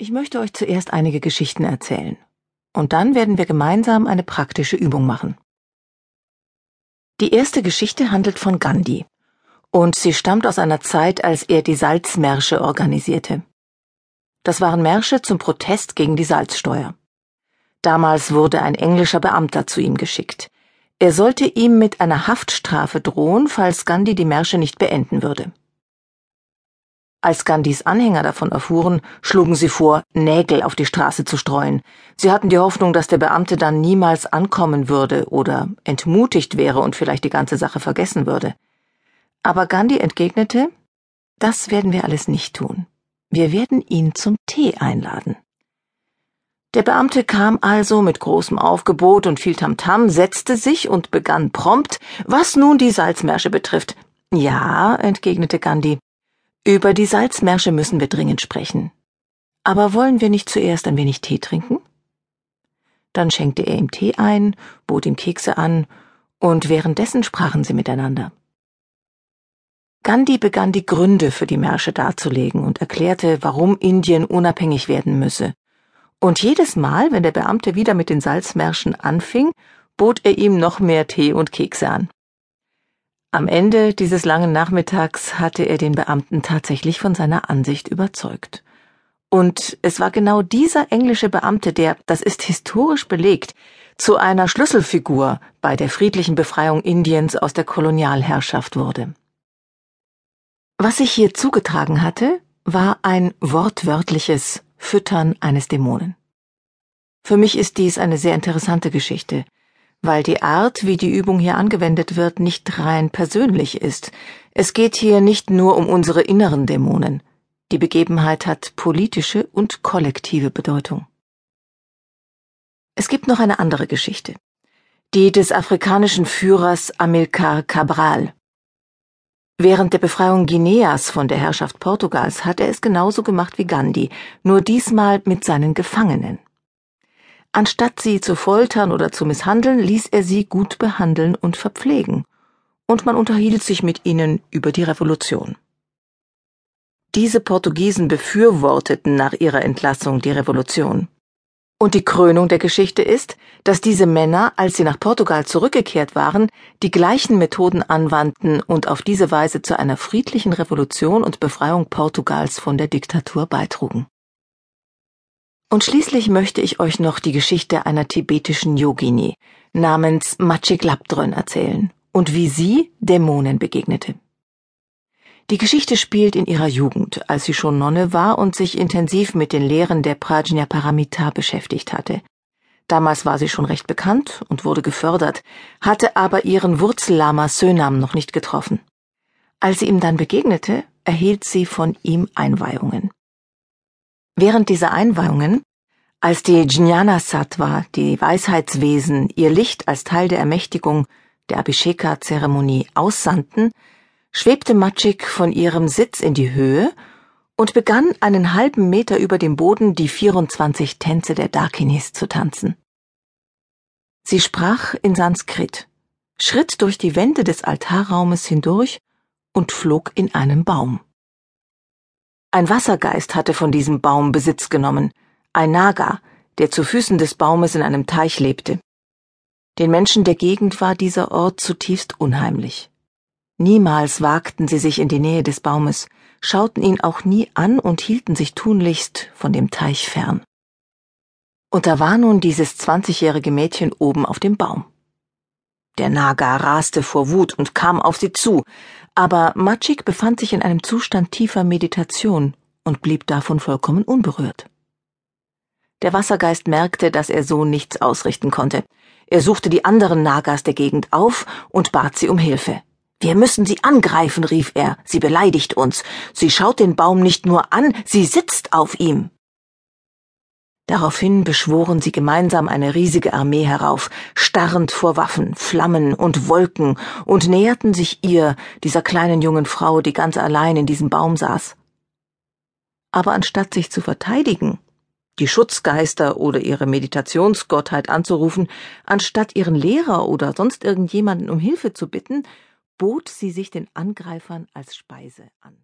Ich möchte euch zuerst einige Geschichten erzählen. Und dann werden wir gemeinsam eine praktische Übung machen. Die erste Geschichte handelt von Gandhi. Und sie stammt aus einer Zeit, als er die Salzmärsche organisierte. Das waren Märsche zum Protest gegen die Salzsteuer. Damals wurde ein englischer Beamter zu ihm geschickt. Er sollte ihm mit einer Haftstrafe drohen, falls Gandhi die Märsche nicht beenden würde. Als Gandhis Anhänger davon erfuhren, schlugen sie vor, Nägel auf die Straße zu streuen. Sie hatten die Hoffnung, dass der Beamte dann niemals ankommen würde oder entmutigt wäre und vielleicht die ganze Sache vergessen würde. Aber Gandhi entgegnete, das werden wir alles nicht tun. Wir werden ihn zum Tee einladen. Der Beamte kam also mit großem Aufgebot und viel Tamtam, setzte sich und begann prompt, was nun die Salzmärsche betrifft. Ja, entgegnete Gandhi, über die Salzmärsche müssen wir dringend sprechen. Aber wollen wir nicht zuerst ein wenig Tee trinken? Dann schenkte er ihm Tee ein, bot ihm Kekse an, und währenddessen sprachen sie miteinander. Gandhi begann die Gründe für die Märsche darzulegen und erklärte, warum Indien unabhängig werden müsse. Und jedes Mal, wenn der Beamte wieder mit den Salzmärschen anfing, bot er ihm noch mehr Tee und Kekse an. Am Ende dieses langen Nachmittags hatte er den Beamten tatsächlich von seiner Ansicht überzeugt. Und es war genau dieser englische Beamte, der, das ist historisch belegt, zu einer Schlüsselfigur bei der friedlichen Befreiung Indiens aus der Kolonialherrschaft wurde. Was sich hier zugetragen hatte, war ein wortwörtliches Füttern eines Dämonen. Für mich ist dies eine sehr interessante Geschichte, weil die Art, wie die Übung hier angewendet wird, nicht rein persönlich ist. Es geht hier nicht nur um unsere inneren Dämonen. Die Begebenheit hat politische und kollektive Bedeutung. Es gibt noch eine andere Geschichte. Die des afrikanischen Führers Amilcar Cabral. Während der Befreiung Guineas von der Herrschaft Portugals hat er es genauso gemacht wie Gandhi, nur diesmal mit seinen Gefangenen. Anstatt sie zu foltern oder zu misshandeln, ließ er sie gut behandeln und verpflegen, und man unterhielt sich mit ihnen über die Revolution. Diese Portugiesen befürworteten nach ihrer Entlassung die Revolution. Und die Krönung der Geschichte ist, dass diese Männer, als sie nach Portugal zurückgekehrt waren, die gleichen Methoden anwandten und auf diese Weise zu einer friedlichen Revolution und Befreiung Portugals von der Diktatur beitrugen. Und schließlich möchte ich euch noch die Geschichte einer tibetischen Yogini namens Machik Labdrön erzählen und wie sie Dämonen begegnete. Die Geschichte spielt in ihrer Jugend, als sie schon Nonne war und sich intensiv mit den Lehren der Prajnaparamita beschäftigt hatte. Damals war sie schon recht bekannt und wurde gefördert, hatte aber ihren Wurzellama Sönam noch nicht getroffen. Als sie ihm dann begegnete, erhielt sie von ihm Einweihungen. Während dieser Einweihungen, als die Jnana Sattva, die Weisheitswesen, ihr Licht als Teil der Ermächtigung der Abhisheka-Zeremonie aussandten, schwebte Matschik von ihrem Sitz in die Höhe und begann einen halben Meter über dem Boden die 24 Tänze der Dakinis zu tanzen. Sie sprach in Sanskrit, schritt durch die Wände des Altarraumes hindurch und flog in einen Baum. Ein Wassergeist hatte von diesem Baum Besitz genommen, ein Naga, der zu Füßen des Baumes in einem Teich lebte. Den Menschen der Gegend war dieser Ort zutiefst unheimlich. Niemals wagten sie sich in die Nähe des Baumes, schauten ihn auch nie an und hielten sich tunlichst von dem Teich fern. Und da war nun dieses zwanzigjährige Mädchen oben auf dem Baum. Der Naga raste vor Wut und kam auf sie zu, aber Matschik befand sich in einem Zustand tiefer Meditation und blieb davon vollkommen unberührt. Der Wassergeist merkte, dass er so nichts ausrichten konnte. Er suchte die anderen Nagas der Gegend auf und bat sie um Hilfe. Wir müssen sie angreifen, rief er. Sie beleidigt uns. Sie schaut den Baum nicht nur an, sie sitzt auf ihm. Daraufhin beschworen sie gemeinsam eine riesige Armee herauf, starrend vor Waffen, Flammen und Wolken, und näherten sich ihr, dieser kleinen jungen Frau, die ganz allein in diesem Baum saß. Aber anstatt sich zu verteidigen, die Schutzgeister oder ihre Meditationsgottheit anzurufen, anstatt ihren Lehrer oder sonst irgendjemanden um Hilfe zu bitten, bot sie sich den Angreifern als Speise an.